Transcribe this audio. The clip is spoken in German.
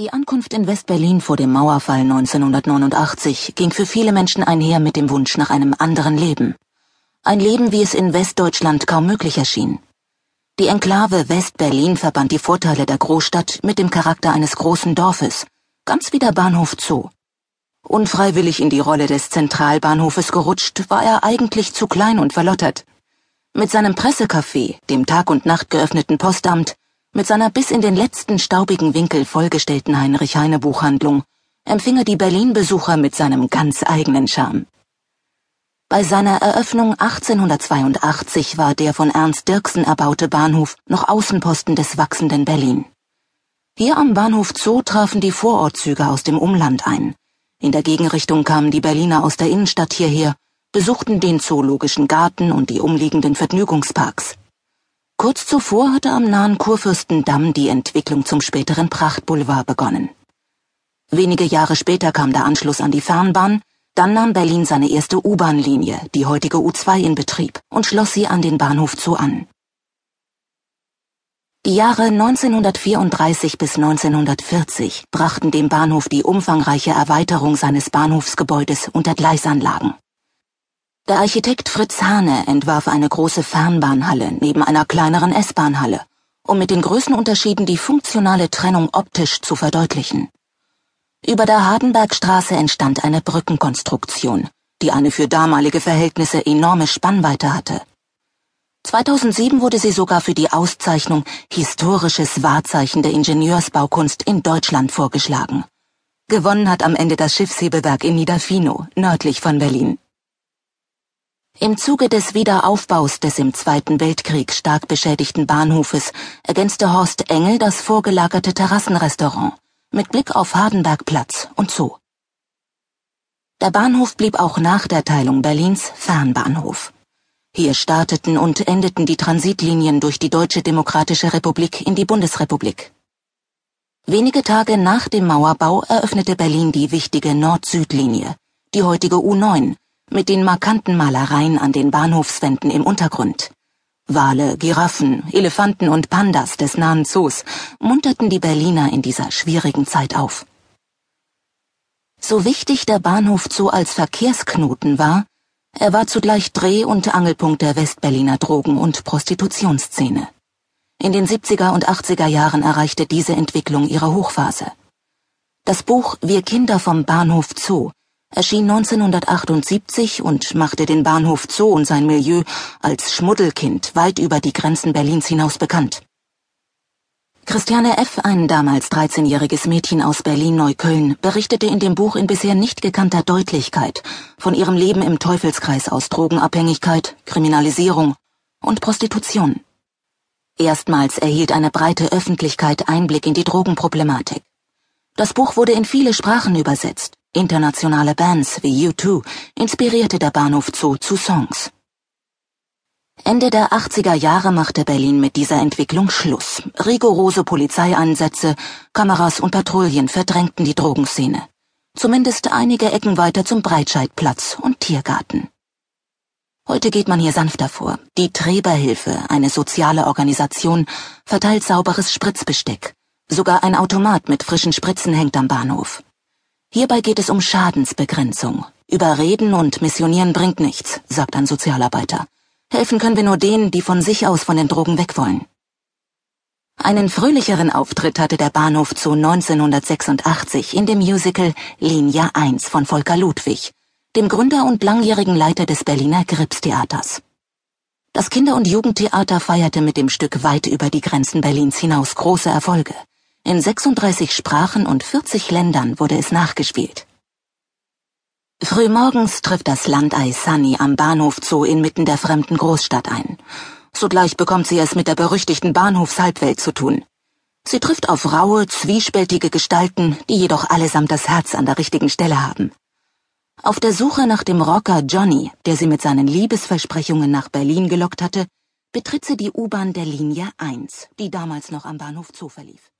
Die Ankunft in West-Berlin vor dem Mauerfall 1989 ging für viele Menschen einher mit dem Wunsch nach einem anderen Leben. Ein Leben, wie es in Westdeutschland kaum möglich erschien. Die Enklave West-Berlin verband die Vorteile der Großstadt mit dem Charakter eines großen Dorfes, ganz wie der Bahnhof Zoo. Unfreiwillig in die Rolle des Zentralbahnhofes gerutscht, war er eigentlich zu klein und verlottert. Mit seinem Pressecafé, dem Tag und Nacht geöffneten Postamt, mit seiner bis in den letzten staubigen Winkel vollgestellten Heinrich-Heine-Buchhandlung empfing er die Berlin-Besucher mit seinem ganz eigenen Charme. Bei seiner Eröffnung 1882 war der von Ernst Dirksen erbaute Bahnhof noch Außenposten des wachsenden Berlin. Hier am Bahnhof Zoo trafen die Vorortzüge aus dem Umland ein. In der Gegenrichtung kamen die Berliner aus der Innenstadt hierher, besuchten den Zoologischen Garten und die umliegenden Vergnügungsparks. Kurz zuvor hatte am nahen Kurfürstendamm die Entwicklung zum späteren Prachtboulevard begonnen. Wenige Jahre später kam der Anschluss an die Fernbahn, dann nahm Berlin seine erste U-Bahn-Linie, die heutige U2, in Betrieb und schloss sie an den Bahnhof Zoo an. Die Jahre 1934 bis 1940 brachten dem Bahnhof die umfangreiche Erweiterung seines Bahnhofsgebäudes unter Gleisanlagen. Der Architekt Fritz Hahne entwarf eine große Fernbahnhalle neben einer kleineren S-Bahnhalle, um mit den Größenunterschieden die funktionale Trennung optisch zu verdeutlichen. Über der Hardenbergstraße entstand eine Brückenkonstruktion, die eine für damalige Verhältnisse enorme Spannweite hatte. 2007 wurde sie sogar für die Auszeichnung Historisches Wahrzeichen der Ingenieursbaukunst in Deutschland vorgeschlagen. Gewonnen hat am Ende das Schiffshebewerk in Niederfino, nördlich von Berlin. Im Zuge des Wiederaufbaus des im Zweiten Weltkrieg stark beschädigten Bahnhofes ergänzte Horst Engel das vorgelagerte Terrassenrestaurant mit Blick auf Hardenbergplatz und Zoo. Der Bahnhof blieb auch nach der Teilung Berlins Fernbahnhof. Hier starteten und endeten die Transitlinien durch die Deutsche Demokratische Republik in die Bundesrepublik. Wenige Tage nach dem Mauerbau eröffnete Berlin die wichtige Nord-Süd-Linie, die heutige U9, mit den markanten Malereien an den Bahnhofswänden im Untergrund. Wale, Giraffen, Elefanten und Pandas des nahen Zoos munterten die Berliner in dieser schwierigen Zeit auf. So wichtig der Bahnhof Zoo als Verkehrsknoten war, er war zugleich Dreh- und Angelpunkt der Westberliner Drogen- und Prostitutionsszene. In den 70er und 80er Jahren erreichte diese Entwicklung ihre Hochphase. Das Buch Wir Kinder vom Bahnhof Zoo erschien 1978 und machte den Bahnhof Zoo und sein Milieu als Schmuddelkind weit über die Grenzen Berlins hinaus bekannt. Christiane F., ein damals 13-jähriges Mädchen aus Berlin-Neukölln, berichtete in dem Buch in bisher nicht gekannter Deutlichkeit von ihrem Leben im Teufelskreis aus Drogenabhängigkeit, Kriminalisierung und Prostitution. Erstmals erhielt eine breite Öffentlichkeit Einblick in die Drogenproblematik. Das Buch wurde in viele Sprachen übersetzt. Internationale Bands wie U2 inspirierte der Bahnhof Zoo zu Songs. Ende der 80er Jahre machte Berlin mit dieser Entwicklung Schluss. Rigorose Polizeieinsätze, Kameras und Patrouillen verdrängten die Drogenszene. Zumindest einige Ecken weiter zum Breitscheidplatz und Tiergarten. Heute geht man hier sanfter vor. Die Träberhilfe, eine soziale Organisation, verteilt sauberes Spritzbesteck. Sogar ein Automat mit frischen Spritzen hängt am Bahnhof. Hierbei geht es um Schadensbegrenzung. Überreden und missionieren bringt nichts, sagt ein Sozialarbeiter. Helfen können wir nur denen, die von sich aus von den Drogen weg wollen. Einen fröhlicheren Auftritt hatte der Bahnhof zu 1986 in dem Musical Linie 1 von Volker Ludwig, dem Gründer und langjährigen Leiter des Berliner Gripstheaters. Das Kinder- und Jugendtheater feierte mit dem Stück weit über die Grenzen Berlins hinaus große Erfolge. In 36 Sprachen und 40 Ländern wurde es nachgespielt. Frühmorgens trifft das Landei Sunny am Bahnhof Zoo inmitten der fremden Großstadt ein. Sogleich bekommt sie es mit der berüchtigten Bahnhofshalbwelt zu tun. Sie trifft auf raue, zwiespältige Gestalten, die jedoch allesamt das Herz an der richtigen Stelle haben. Auf der Suche nach dem Rocker Johnny, der sie mit seinen Liebesversprechungen nach Berlin gelockt hatte, betritt sie die U-Bahn der Linie 1, die damals noch am Bahnhof Zoo verlief.